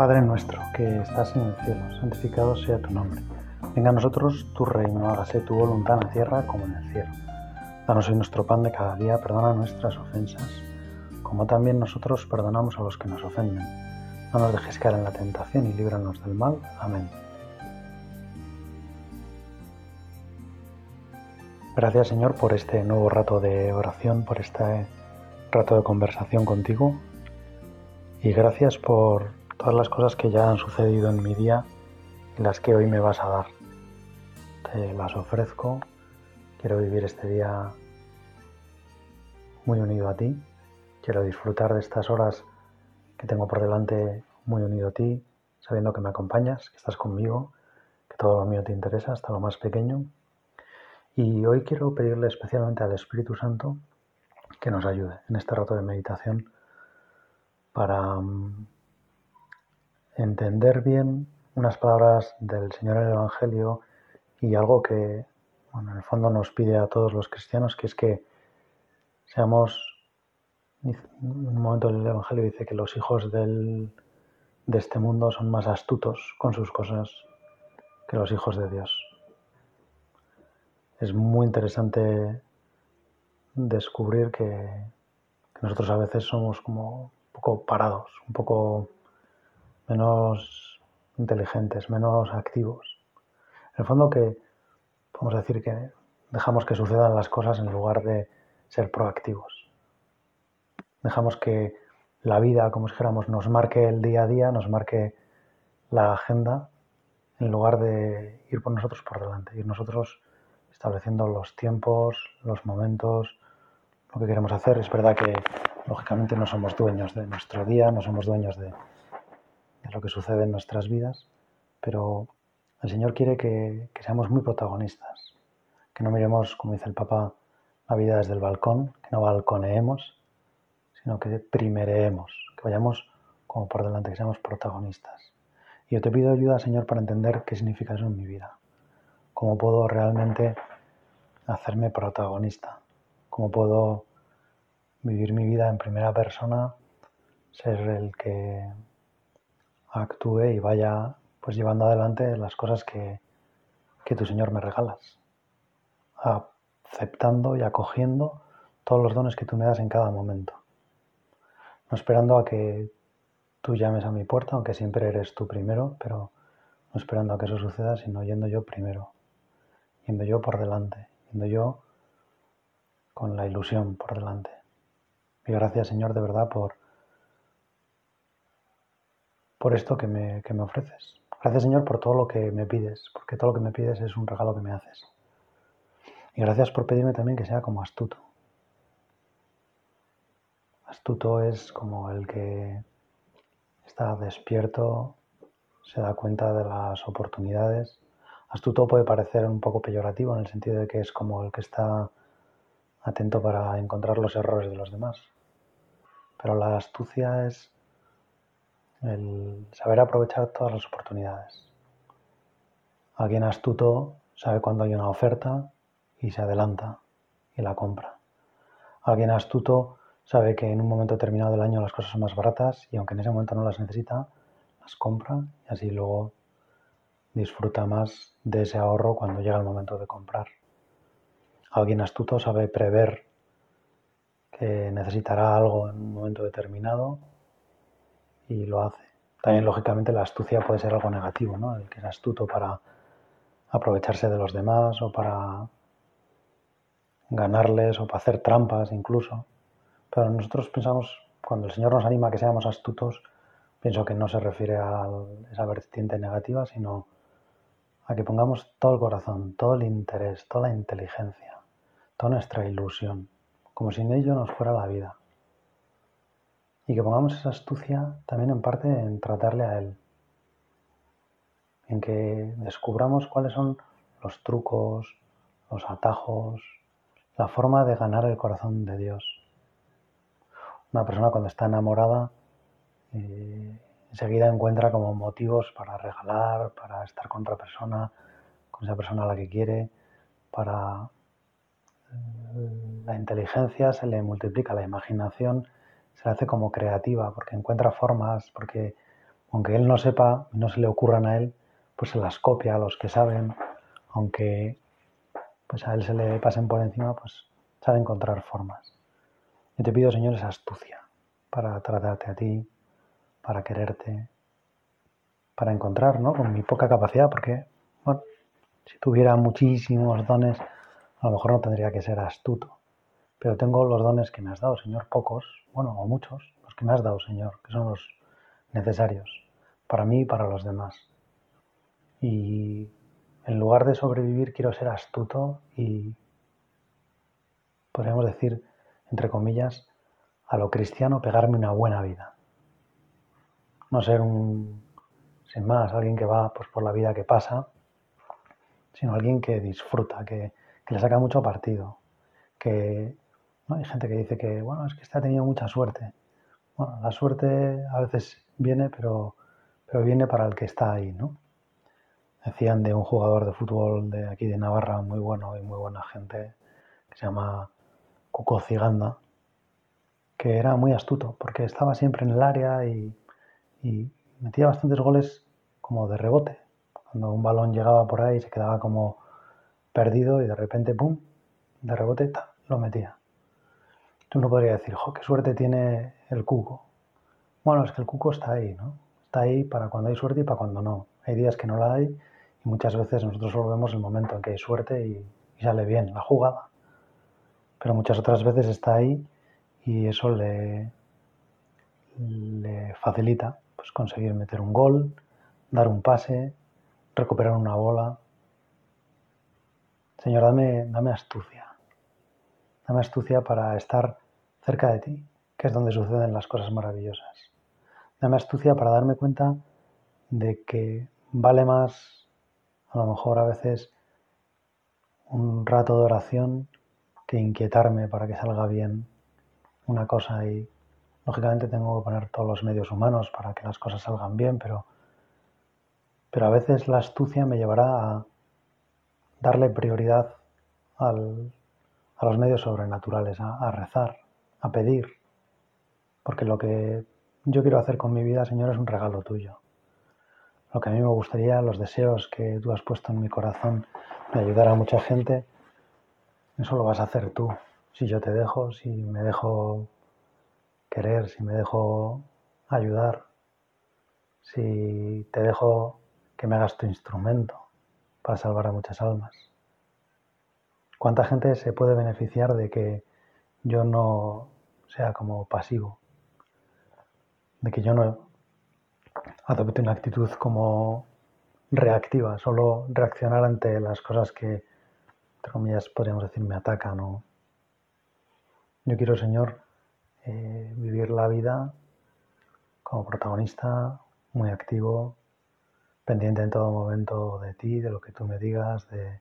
Padre nuestro que estás en el cielo, santificado sea tu nombre. Venga a nosotros tu reino, hágase tu voluntad en la tierra como en el cielo. Danos hoy nuestro pan de cada día, perdona nuestras ofensas, como también nosotros perdonamos a los que nos ofenden. No nos dejes caer en la tentación y líbranos del mal. Amén. Gracias Señor por este nuevo rato de oración, por este rato de conversación contigo. Y gracias por todas las cosas que ya han sucedido en mi día y las que hoy me vas a dar. Te las ofrezco. Quiero vivir este día muy unido a ti. Quiero disfrutar de estas horas que tengo por delante muy unido a ti, sabiendo que me acompañas, que estás conmigo, que todo lo mío te interesa, hasta lo más pequeño. Y hoy quiero pedirle especialmente al Espíritu Santo que nos ayude en este rato de meditación para mm, entender bien unas palabras del Señor en el Evangelio y algo que, bueno, en el fondo nos pide a todos los cristianos, que es que seamos, un momento del Evangelio dice que los hijos del, de este mundo son más astutos con sus cosas que los hijos de Dios. Es muy interesante descubrir que, que nosotros a veces somos como un poco parados, un poco menos inteligentes, menos activos. En el fondo que podemos decir que dejamos que sucedan las cosas en lugar de ser proactivos. Dejamos que la vida, como dijéramos, nos marque el día a día, nos marque la agenda, en lugar de ir por nosotros por delante, ir nosotros estableciendo los tiempos, los momentos, lo que queremos hacer. Es verdad que, lógicamente, no somos dueños de nuestro día, no somos dueños de, de lo que sucede en nuestras vidas, pero el Señor quiere que, que, seamos muy protagonistas, que no miremos, como dice el Papa, la vida desde el balcón, que no balconeemos, sino que primereemos, que vayamos como por delante, que seamos protagonistas. Y yo te pido ayuda, Señor, para entender qué significa eso en mi vida, cómo puedo realmente hacerme protagonista, cómo puedo vivir mi vida en primera persona, ser el que actúe y vaya pues llevando adelante las cosas que, que tu Señor me regalas, aceptando y acogiendo todos los dones que tú me das en cada momento, no esperando a que tú llames a mi puerta, aunque siempre eres tú primero, pero no esperando a que eso suceda, sino yendo yo primero, yendo yo por delante, yendo yo con la ilusión por delante. Y gracias Señor de verdad por por esto que me, que me ofreces. Gracias Señor por todo lo que me pides, porque todo lo que me pides es un regalo que me haces. Y gracias por pedirme también que sea como astuto. Astuto es como el que está despierto, se da cuenta de las oportunidades. Astuto puede parecer un poco peyorativo en el sentido de que es como el que está atento para encontrar los errores de los demás. Pero la astucia es el saber aprovechar todas las oportunidades. Alguien astuto sabe cuando hay una oferta y se adelanta y la compra. Alguien astuto sabe que en un momento determinado del año las cosas son más baratas y aunque en ese momento no las necesita, las compra y así luego disfruta más de ese ahorro cuando llega el momento de comprar. Alguien astuto sabe prever que necesitará algo en un momento determinado y lo hace. También, lógicamente, la astucia puede ser algo negativo, ¿no? El que es astuto para aprovecharse de los demás o para ganarles o para hacer trampas incluso. Pero nosotros pensamos, cuando el Señor nos anima a que seamos astutos, pienso que no se refiere a esa vertiente negativa, sino a que pongamos todo el corazón, todo el interés, toda la inteligencia, toda nuestra ilusión, como si en ello nos fuera la vida y que pongamos esa astucia también en parte en tratarle a Él, en que descubramos cuáles son los trucos, los atajos, la forma de ganar el corazón de Dios. Una persona cuando está enamorada eh, enseguida encuentra como motivos para regalar, para estar con otra persona, con esa persona a la que quiere, para eh, la inteligencia se le multiplica, la imaginación se hace como creativa, porque encuentra formas, porque aunque él no sepa, no se le ocurran a él, pues se las copia a los que saben, aunque pues a él se le pasen por encima, pues sabe encontrar formas. Yo te pido, Señor, esa astucia para tratarte a ti, para quererte, para encontrar, ¿no? Con mi poca capacidad, porque, bueno, si tuviera muchísimos dones, a lo mejor no tendría que ser astuto. Pero tengo los dones que me has dado, Señor, pocos, bueno, o muchos, los que me has dado, Señor, que son los necesarios para mí y para los demás. Y en lugar de sobrevivir, quiero ser astuto y, podríamos decir, entre comillas, a lo cristiano, pegarme una buena vida. No ser un, sin más, alguien que va pues, por la vida que pasa, sino alguien que disfruta, que, que le saca mucho partido, que ¿no? hay gente que dice que, bueno, es que ha tenido mucha suerte. Bueno, la suerte a veces viene, pero, pero viene para el que está ahí, ¿no? Decían de un jugador de fútbol de aquí de Navarra, muy bueno y muy buena gente, que se llama Cuco Ciganda, que era muy astuto, porque estaba siempre en el área y, y metía bastantes goles como de rebote. Cuando un balón llegaba por ahí se quedaba como perdido y de repente, ¡pum!, de rebote, lo metía. Tú no podrías decir, jo, qué suerte tiene el cuco. Bueno, es que el cuco está ahí, ¿no? Está ahí para cuando hay suerte y para cuando no. Hay días que no la hay y muchas veces nosotros solo vemos el momento en que hay suerte y, sale bien la jugada. Pero muchas otras veces está ahí y eso le, le facilita pues, conseguir meter un gol, dar un pase, recuperar una bola. Señor, dame, dame astucia. Dame astucia para estar cerca de ti, que es donde suceden las cosas maravillosas. Dame astucia para darme cuenta de que vale más, a lo mejor a veces, un rato de oración que inquietarme para que salga bien una cosa y lógicamente tengo que poner todos los medios humanos para que las cosas salgan bien, pero, pero a veces la astucia me llevará a darle prioridad a los medios sobrenaturales, a rezar, a pedir, porque lo que yo quiero hacer con mi vida, Señor, es un regalo tuyo. Lo que a mí me gustaría, los deseos que tú has puesto en mi corazón de ayudar a mucha gente, eso lo vas a hacer tú. Si yo te dejo, si me dejo querer, si me dejo ayudar, si te dejo que me hagas tu instrumento para salvar a muchas almas. ¿Cuánta gente se puede beneficiar de que yo no sea como pasivo? De que yo no adopte una actitud como reactiva, solo reaccionar ante las cosas que, entre comillas, podríamos decir, me atacan. ¿no? Yo quiero, Señor, eh, vivir la vida como protagonista, muy activo, pendiente en todo momento de ti, de lo que tú me digas, de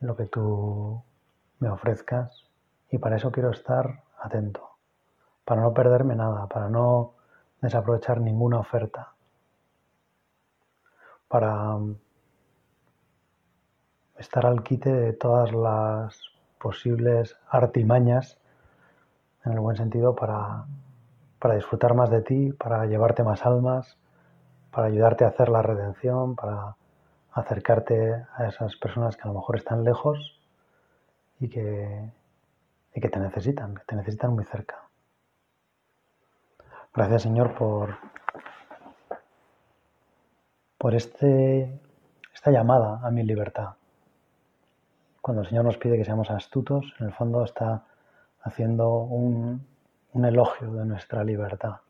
lo que tú me ofrezcas. Y para eso quiero estar atento, para no perderme nada, para no desaprovechar ninguna oferta, para estar al quite de todas las posibles artimañas en el buen sentido, para, para disfrutar más de ti, para llevarte más almas, para ayudarte a hacer la redención, para acercarte a esas personas que a lo mejor están lejos y que, y que te necesitan, que te necesitan muy cerca. Gracias Señor por, por este, esta llamada a mi libertad. Cuando el Señor nos pide que seamos astutos, en el fondo está haciendo un, elogio de nuestra libertad.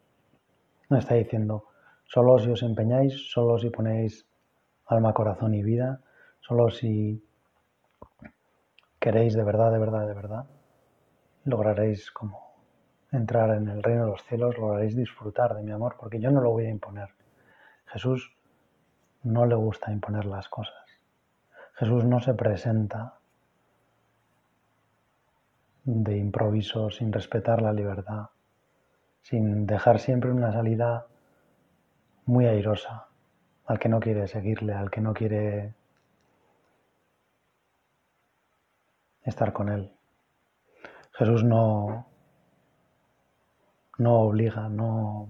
No está diciendo, solo si os empeñáis, solo si ponéis alma, corazón y vida, solo si queréis de verdad, de verdad, de verdad, lograréis como entrar en el reino de los cielos, lograréis disfrutar de mi amor, porque yo no lo voy a imponer. Jesús no le gusta imponer las cosas. Jesús no se presenta de improviso, sin respetar la libertad, sin dejar siempre una salida muy airosa al que no quiere seguirle, al que no quiere estar con él. Jesús no, no obliga, no,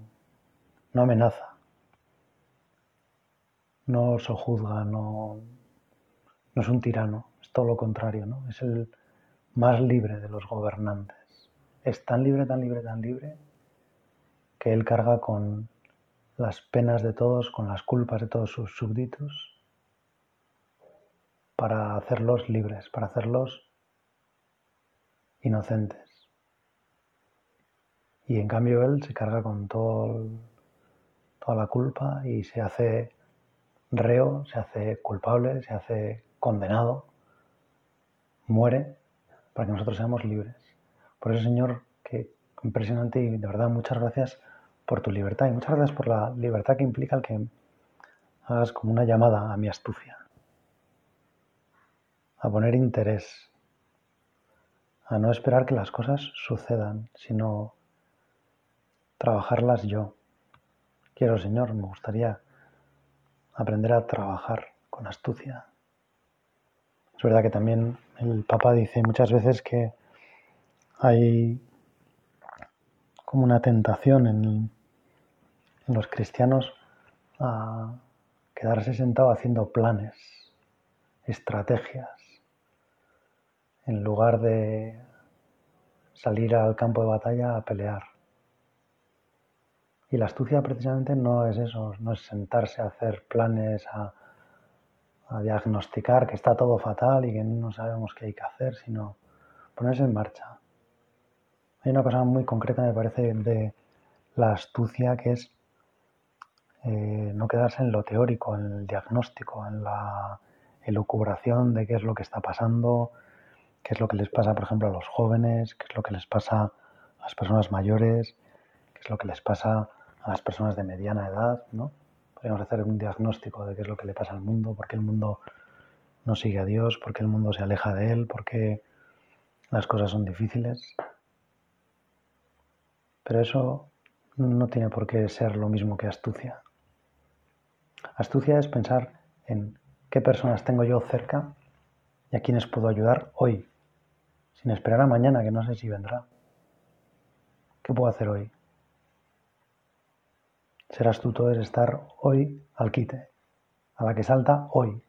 no amenaza, no sojuzga, no, no es un tirano, es todo lo contrario, ¿no? Es el más libre de los gobernantes. Es tan libre, tan libre, tan libre que él carga con las penas de todos, con las culpas de todos sus súbditos, para hacerlos libres, para hacerlos inocentes. Y en cambio él se carga con toda la culpa y se hace reo, se hace culpable, se hace condenado, muere para que nosotros seamos libres. Por eso, Señor, que impresionante y de verdad muchas gracias por tu libertad y muchas gracias por la libertad que implica el que hagas como una llamada a mi astucia, a poner interés, a no esperar que las cosas sucedan, sino trabajarlas yo. Quiero, Señor, me gustaría aprender a trabajar con astucia. Es verdad que también el Papa dice muchas veces que hay como una tentación en, en los cristianos a quedarse sentado haciendo planes, estrategias, en lugar de salir al campo de batalla a pelear. Y la astucia precisamente no es eso, no es sentarse a hacer planes, a, diagnosticar que está todo fatal y que no sabemos qué hay que hacer, sino ponerse en marcha. Hay una cosa muy concreta, me parece, de la astucia, que es eh, no quedarse en lo teórico, en el diagnóstico, en la elucubración de qué es lo que está pasando, qué es lo que les pasa, por ejemplo, a los jóvenes, qué es lo que les pasa a las personas mayores, qué es lo que les pasa a las personas de mediana edad, ¿no? Podríamos hacer un diagnóstico de qué es lo que le pasa al mundo, por qué el mundo no sigue a Dios, por qué el mundo se aleja de Él, por qué las cosas son difíciles. Pero eso no tiene por qué ser lo mismo que astucia. Astucia es pensar en qué personas tengo yo cerca y a quienes puedo ayudar hoy, sin esperar a mañana, que no sé si vendrá. ¿Qué puedo hacer hoy? Ser astuto es estar hoy al quite, a la que salta hoy.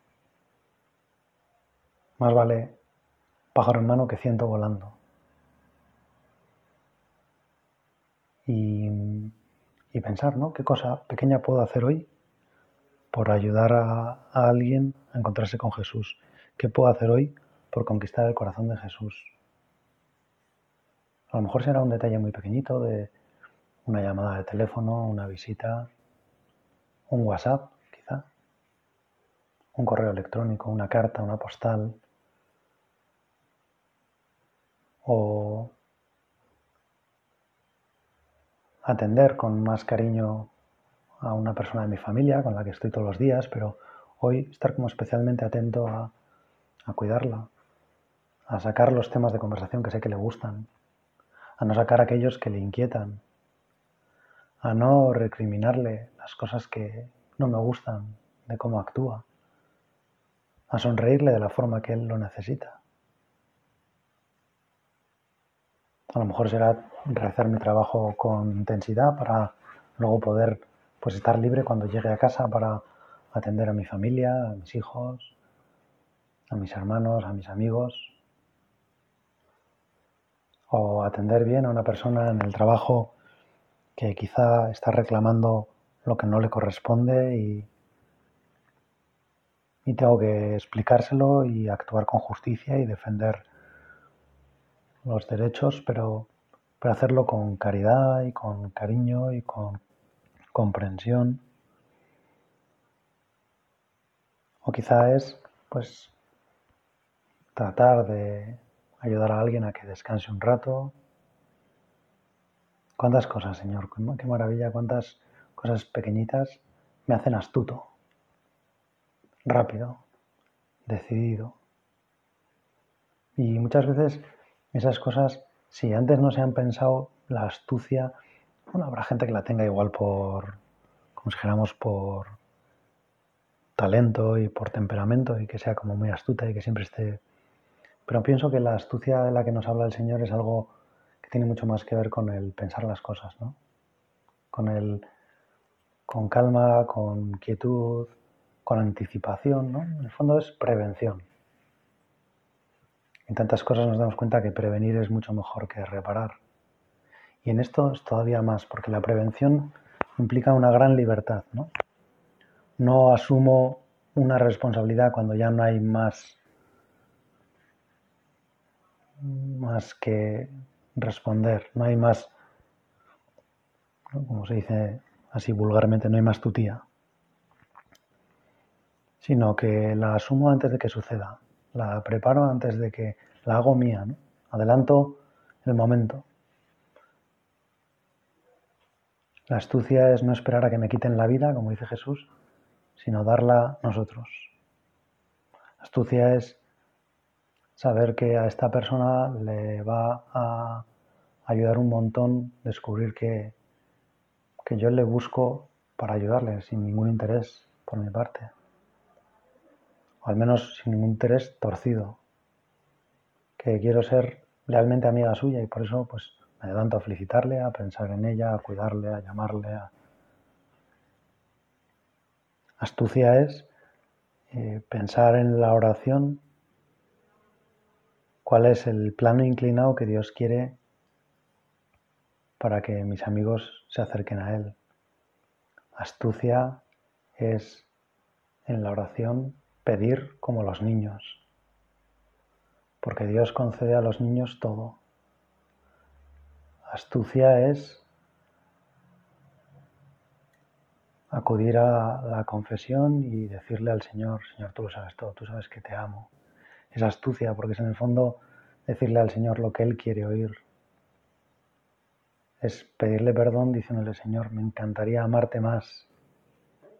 Más vale pájaro en mano que ciento volando. Y, pensar, ¿no? ¿Qué cosa pequeña puedo hacer hoy por ayudar a, a alguien a encontrarse con Jesús? ¿Qué puedo hacer hoy por conquistar el corazón de Jesús? A lo mejor será un detalle muy pequeñito de una llamada de teléfono, una visita, un WhatsApp, quizá, un correo electrónico, una carta, una postal, o atender con más cariño a una persona de mi familia con la que estoy todos los días, pero hoy estar como especialmente atento a, a cuidarla, a sacar los temas de conversación que sé que le gustan, a no sacar aquellos que le inquietan, a no recriminarle las cosas que no me gustan de cómo actúa, a sonreírle de la forma que él lo necesita. A lo mejor será realizar mi trabajo con intensidad para luego poder pues estar libre cuando llegue a casa para atender a mi familia, a mis hijos, a mis hermanos, a mis amigos, o atender bien a una persona en el trabajo que quizá está reclamando lo que no le corresponde y, y tengo que explicárselo y actuar con justicia y defender los derechos, pero, pero hacerlo con caridad y con cariño y con comprensión. O quizá es pues tratar de ayudar a alguien a que descanse un rato, Cuántas cosas, Señor, qué maravilla, cuántas cosas pequeñitas me hacen astuto, rápido, decidido. Y muchas veces esas cosas, si antes no se han pensado, la astucia, bueno, habrá gente que la tenga igual por, como si por talento y por temperamento y que sea como muy astuta y que siempre esté... Pero pienso que la astucia de la que nos habla el Señor es algo tiene mucho más que ver con el pensar las cosas, ¿no? Con el con calma, con quietud, con anticipación, ¿no? En el fondo es prevención. En tantas cosas nos damos cuenta que prevenir es mucho mejor que reparar. Y en esto es todavía más, porque la prevención implica una gran libertad, ¿no? No asumo una responsabilidad cuando ya no hay más, más que responder, no hay más, como se dice así vulgarmente, no hay más tutía, sino que la asumo antes de que suceda, la preparo antes de que la hago mía, ¿no? adelanto el momento. La astucia es no esperar a que me quiten la vida, como dice Jesús, sino darla nosotros. Astucia es saber que a esta persona le va a ayudar un montón descubrir que, que yo le busco para ayudarle sin ningún interés por mi parte. O al menos sin ningún interés torcido. Que quiero ser realmente amiga suya y por eso pues me adelanto a felicitarle, a pensar en ella, a cuidarle, a llamarle, a, Astucia es eh, pensar en la oración cuál es el plano inclinado que Dios quiere para que mis amigos se acerquen a Él. Astucia es en la oración pedir como los niños, porque Dios concede a los niños todo. Astucia es acudir a la confesión y decirle al Señor, Señor, tú lo sabes todo, tú sabes que te amo. Es astucia porque es en el fondo decirle al Señor lo que Él quiere oír. Es pedirle perdón diciéndole, Señor, me encantaría amarte más.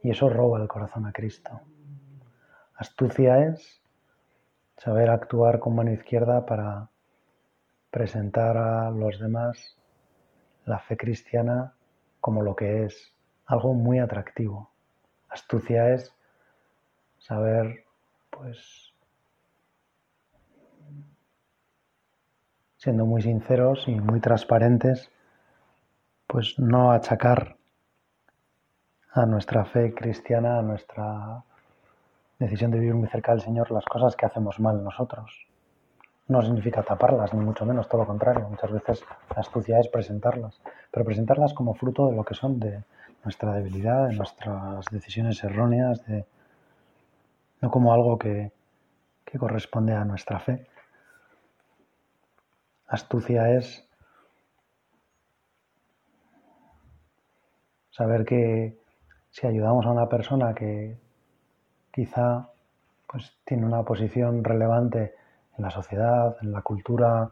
Y eso roba el corazón a Cristo. Astucia es saber actuar con mano izquierda para presentar a los demás la fe cristiana como lo que es, algo muy atractivo. Astucia es saber, pues, siendo muy sinceros y muy transparentes, pues no achacar a nuestra fe cristiana, a nuestra decisión de vivir muy cerca del Señor, las cosas que hacemos mal nosotros. No significa taparlas, ni mucho menos, todo lo contrario. Muchas veces la astucia es presentarlas, pero presentarlas como fruto de lo que son, de, nuestra debilidad, de nuestras decisiones erróneas, de, no como algo que, que corresponde a nuestra fe. Astucia es saber que si ayudamos a una persona que quizá pues, tiene una posición relevante en la sociedad, en la cultura,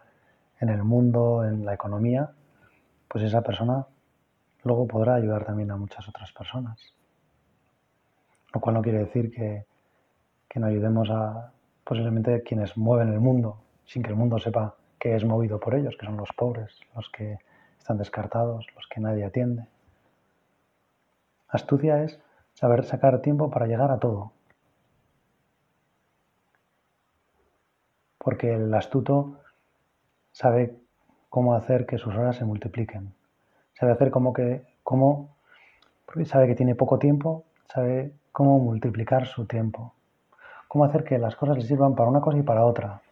en el mundo, en la economía, pues esa persona luego podrá ayudar también a muchas otras personas. Lo cual no quiere decir que, no ayudemos a posiblemente quienes mueven el mundo, sin que el mundo sepa que es movido por ellos, que son los pobres, los que están descartados, los que nadie atiende. Astucia es saber sacar tiempo para llegar a todo. Porque el astuto sabe cómo hacer que sus horas se multipliquen sabe hacer como que, cómo, porque sabe que tiene poco tiempo, sabe cómo multiplicar su tiempo, cómo hacer que las cosas le sirvan para una cosa y para otra.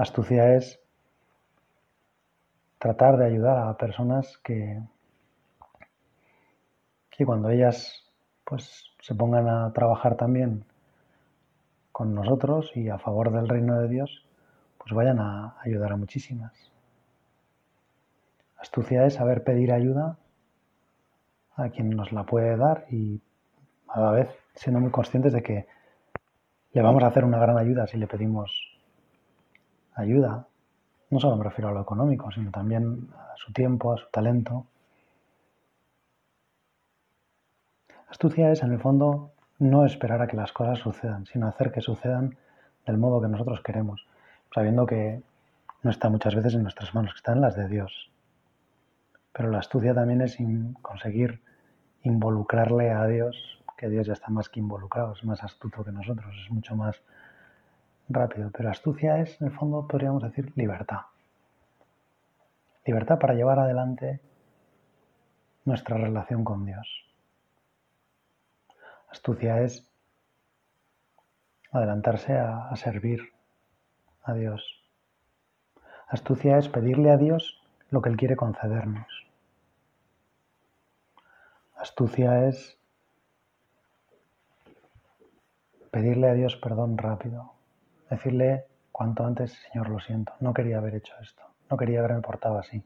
Astucia es tratar de ayudar a personas que, que cuando ellas pues se pongan a trabajar también con nosotros y a favor del reino de Dios, pues vayan a ayudar a muchísimas. Astucia es saber pedir ayuda a quien nos la puede dar y a la vez siendo muy conscientes de que le vamos a hacer una gran ayuda si le pedimos ayuda. No solo me refiero a lo económico, sino también a su tiempo, a su talento. Astucia es, en el fondo, no esperar a que las cosas sucedan, sino hacer que sucedan del modo que nosotros queremos, sabiendo que no está muchas veces en nuestras manos, que está en las de Dios. Pero la astucia también es conseguir involucrarle a Dios, que Dios ya está más que involucrado, es más astuto que nosotros, es mucho más rápido. Pero astucia es, en el fondo, podríamos decir, libertad. Libertad para llevar adelante nuestra relación con Dios. Astucia es adelantarse a, servir a Dios. Astucia es pedirle a Dios lo que Él quiere concedernos. Astucia es pedirle a Dios perdón rápido, decirle cuanto antes, Señor, lo siento, no quería haber hecho esto, no quería haberme portado así.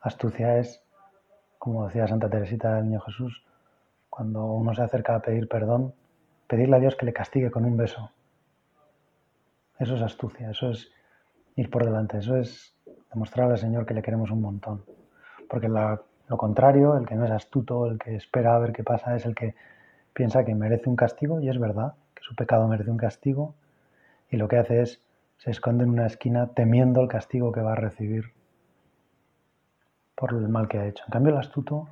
Astucia es, como decía Santa Teresita del Niño Jesús, cuando uno se acerca a pedir perdón, pedirle a Dios que le castigue con un beso. Eso es astucia, eso es ir por delante, eso es demostrarle al Señor que le queremos un montón. Porque lo contrario, el que no es astuto, el que espera a ver qué pasa, es el que piensa que merece un castigo, y es verdad, su pecado merece un castigo, y lo que hace es se esconde en una esquina temiendo el castigo que va a recibir por el mal que ha hecho. En cambio, el astuto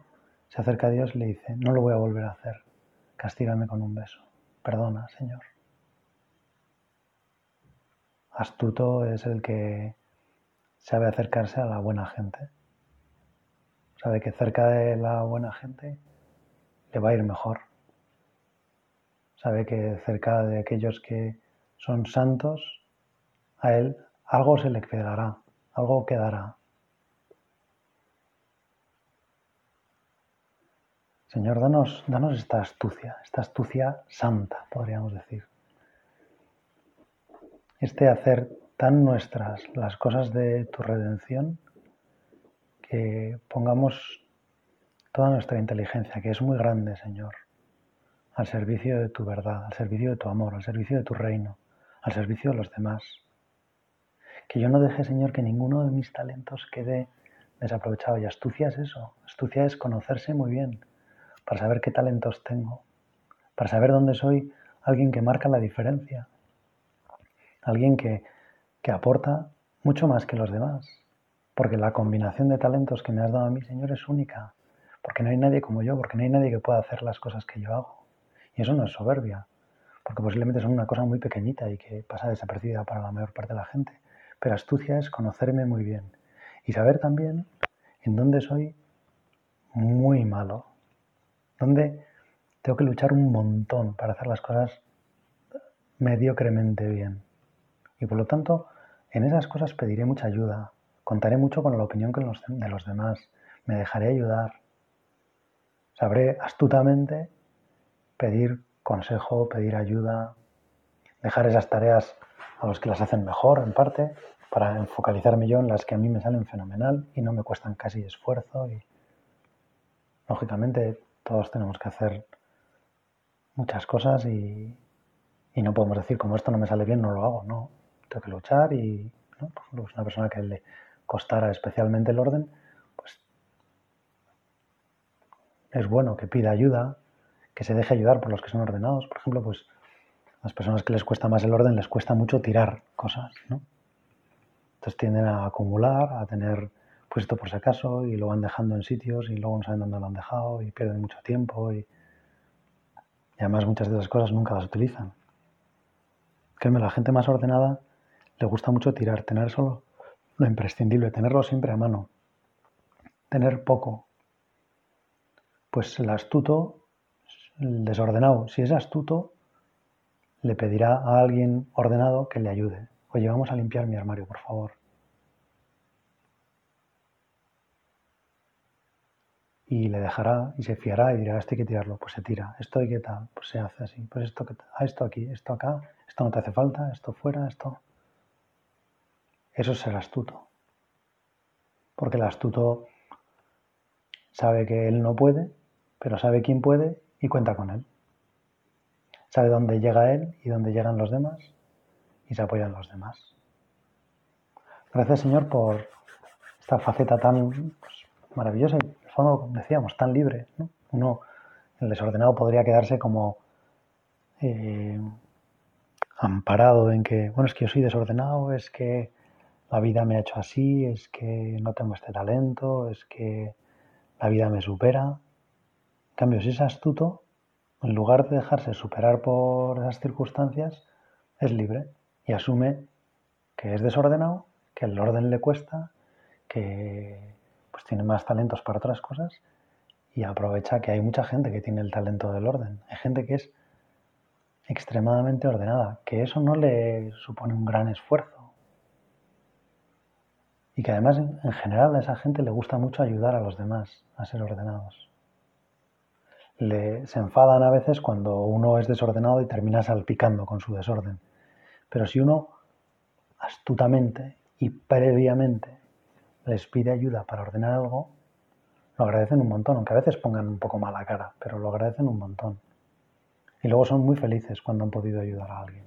se acerca a Dios y le dice, no lo voy a volver a hacer, castígame con un beso, perdona, Señor. Astuto es el que sabe acercarse a la buena gente. Sabe que cerca de la buena gente le va a ir mejor. Sabe que cerca de aquellos que son santos, a él algo se le quedará, algo quedará. Señor, danos, danos esta astucia, esta astucia santa, podríamos decir. Este hacer tan nuestras las cosas de tu redención que pongamos toda nuestra inteligencia, que es muy grande, Señor, al servicio de tu verdad, al servicio de tu amor, al servicio de tu reino, al servicio de los demás. Que yo no deje, Señor, que ninguno de mis talentos quede desaprovechado. Y astucia es eso. Astucia es conocerse muy bien, para saber qué talentos tengo, para saber dónde soy alguien que marca la diferencia, alguien que, que aporta mucho más que los demás, porque la combinación de talentos que me has dado a mí, Señor, es única, porque no hay nadie como yo, porque no hay nadie que pueda hacer las cosas que yo hago. Y eso no es soberbia, porque posiblemente son una cosa muy pequeñita y que pasa desapercibida para la mayor parte de la gente. Pero astucia es conocerme muy bien y saber también en dónde soy muy malo, donde tengo que luchar un montón para hacer las cosas mediocremente bien. Y por lo tanto, en esas cosas pediré mucha ayuda, contaré mucho con la opinión de los demás, me dejaré ayudar, sabré astutamente pedir consejo, pedir ayuda, dejar esas tareas a los que las hacen mejor en parte, para focalizarme yo en las que a mí me salen fenomenal y no me cuestan casi esfuerzo y lógicamente todos tenemos que hacer muchas cosas y, no podemos decir, como esto no me sale bien, no lo hago. No, tengo que luchar y ¿no? pues una persona que le costara especialmente el orden, pues es bueno que pida ayuda, se deje ayudar por los que son ordenados. Por ejemplo, pues a las personas que les cuesta más el orden les cuesta mucho tirar cosas, ¿no? Entonces tienden a acumular, a tener puesto por si acaso y lo van dejando en sitios y luego no saben dónde lo han dejado y pierden mucho tiempo y, además muchas de esas cosas nunca las utilizan. Créeme, la gente más ordenada le gusta mucho tirar, tener solo lo imprescindible, tenerlo siempre a mano, tener poco. Pues el astuto, el desordenado, si es astuto, le pedirá a alguien ordenado que le ayude. Oye, vamos a limpiar mi armario, por favor. y le dejará y se fiará y dirá, esto hay que tirarlo, pues se tira, esto hay que tal, pues se hace así, pues esto, ah, esto aquí, esto acá, esto no te hace falta, esto fuera, esto... Eso es ser astuto. Porque el astuto sabe que él no puede, pero sabe quién puede y cuenta con él. Sabe dónde llega él y dónde llegan los demás y se apoyan los demás. Gracias Señor por esta faceta tan pues, maravillosa fondo, decíamos, tan libre. Uno, el desordenado podría quedarse como eh, amparado en que, bueno, es que yo soy desordenado, es que la vida me ha hecho así, es que no tengo este talento, es que la vida me supera. Cambio, si es astuto, en lugar de dejarse superar por esas circunstancias, es libre y asume que es desordenado, que el orden le cuesta, que pues tiene más talentos para otras cosas y aprovecha que hay mucha gente que tiene el talento del orden. Hay gente que es extremadamente ordenada, que eso no le supone un gran esfuerzo. Y que además en general a esa gente le gusta mucho ayudar a los demás a ser ordenados. Le, se enfadan a veces cuando uno es desordenado y termina salpicando con su desorden. Pero si uno astutamente y previamente les pide ayuda para ordenar algo, lo agradecen un montón, aunque a veces pongan un poco mala cara, pero lo agradecen un montón. Y luego son muy felices cuando han podido ayudar a alguien.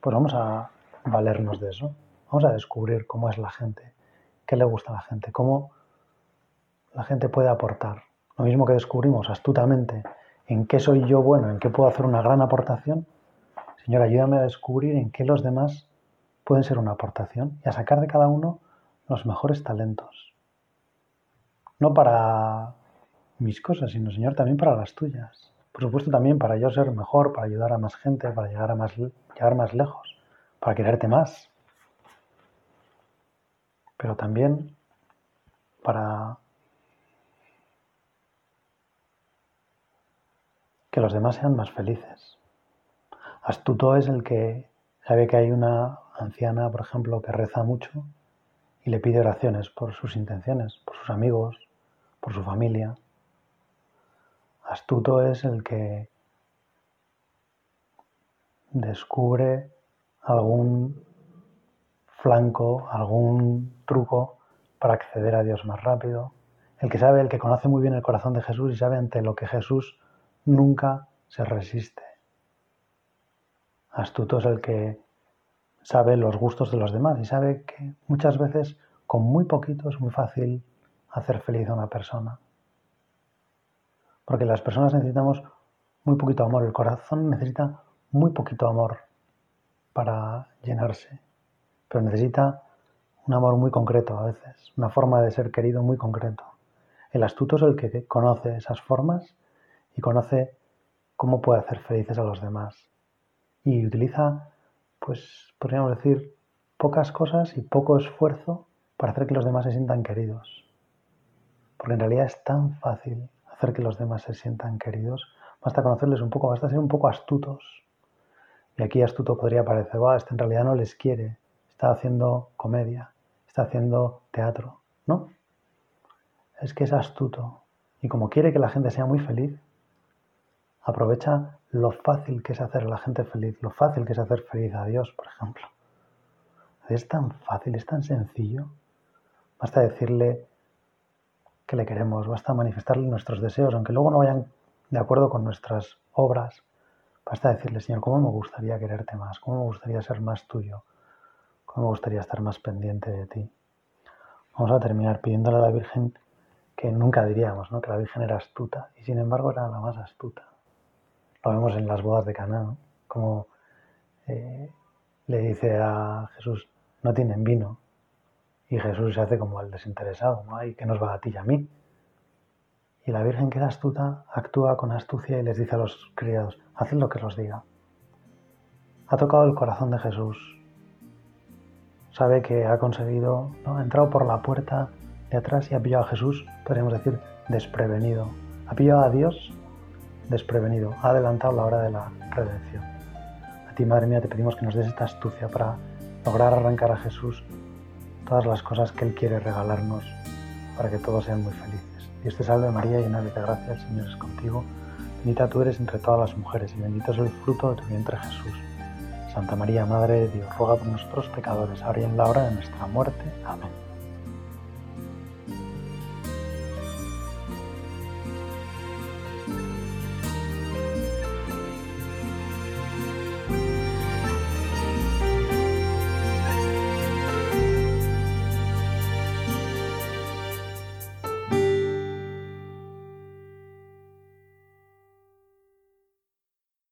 Pues vamos a valernos de eso. Vamos a descubrir cómo es la gente, qué le gusta a la gente, cómo la gente puede aportar. Lo mismo que descubrimos astutamente en qué soy yo bueno, en qué puedo hacer una gran aportación. Señor, ayúdame a descubrir en qué los demás pueden ser una aportación y a sacar de cada uno los mejores talentos. No para mis cosas, sino, Señor, también para las tuyas. Por supuesto, también para yo ser mejor, para ayudar a más gente, para llegar, a más, llegar más lejos, para quererte más. Pero también para que los demás sean más felices. Astuto es el que sabe que hay una anciana, por ejemplo, que reza mucho y le pide oraciones por sus intenciones, por sus amigos, por su familia. Astuto es el que descubre algún flanco, algún truco para acceder a Dios más rápido. El que sabe, el que conoce muy bien el corazón de Jesús y sabe ante lo que Jesús nunca se resiste. Astuto es el que sabe los gustos de los demás y sabe que muchas veces con muy poquito es muy fácil hacer feliz a una persona. Porque las personas necesitamos muy poquito amor, el corazón necesita muy poquito amor para llenarse, pero necesita un amor muy concreto a veces, una forma de ser querido muy concreto. El astuto es el que conoce esas formas y conoce cómo puede hacer felices a los demás. Y utiliza pues podríamos decir, pocas cosas y poco esfuerzo para hacer que los demás se sientan queridos. Porque en realidad es tan fácil hacer que los demás se sientan queridos. Basta conocerles un poco, basta ser un poco astutos. Y aquí astuto podría parecer, va, este en realidad no les quiere, está haciendo comedia, está haciendo teatro. No, es que es astuto. Y como quiere que la gente sea muy feliz, aprovecha lo fácil que es hacer a la gente feliz, lo fácil que es hacer feliz a Dios, por ejemplo. Es tan fácil, es tan sencillo. Basta decirle que le queremos, basta manifestarle nuestros deseos, aunque luego no vayan de acuerdo con nuestras obras. Basta decirle, Señor, ¿cómo me gustaría quererte más? ¿Cómo me gustaría ser más tuyo? ¿Cómo me gustaría estar más pendiente de ti? Vamos a terminar pidiéndole a la Virgen que nunca diríamos, ¿no? Que la Virgen era astuta y sin embargo era la más astuta. Lo vemos en las bodas de Caná, como eh, le dice a Jesús, no tienen vino. Y Jesús se hace como el desinteresado, ¿no? ¿Y qué nos va a ti y a mí? Y la Virgen que es astuta actúa con astucia y les dice a los criados, haced lo que os diga. Ha tocado el corazón de Jesús. Sabe que ha conseguido, ¿no? ha entrado por la puerta de atrás y ha pillado a Jesús, podríamos decir, desprevenido. Ha pillado a Dios desprevenido, ha adelantado la hora de la redención. A ti, Madre mía, te pedimos que nos des esta astucia para lograr arrancar a Jesús todas las cosas que Él quiere regalarnos para que todos sean muy felices. Dios te salve María, llena de gracia, el Señor es contigo. Bendita tú eres entre todas las mujeres y bendito es el fruto de tu vientre Jesús. Santa María, Madre de Dios, ruega por nosotros pecadores, ahora y en la hora de nuestra muerte. Amén.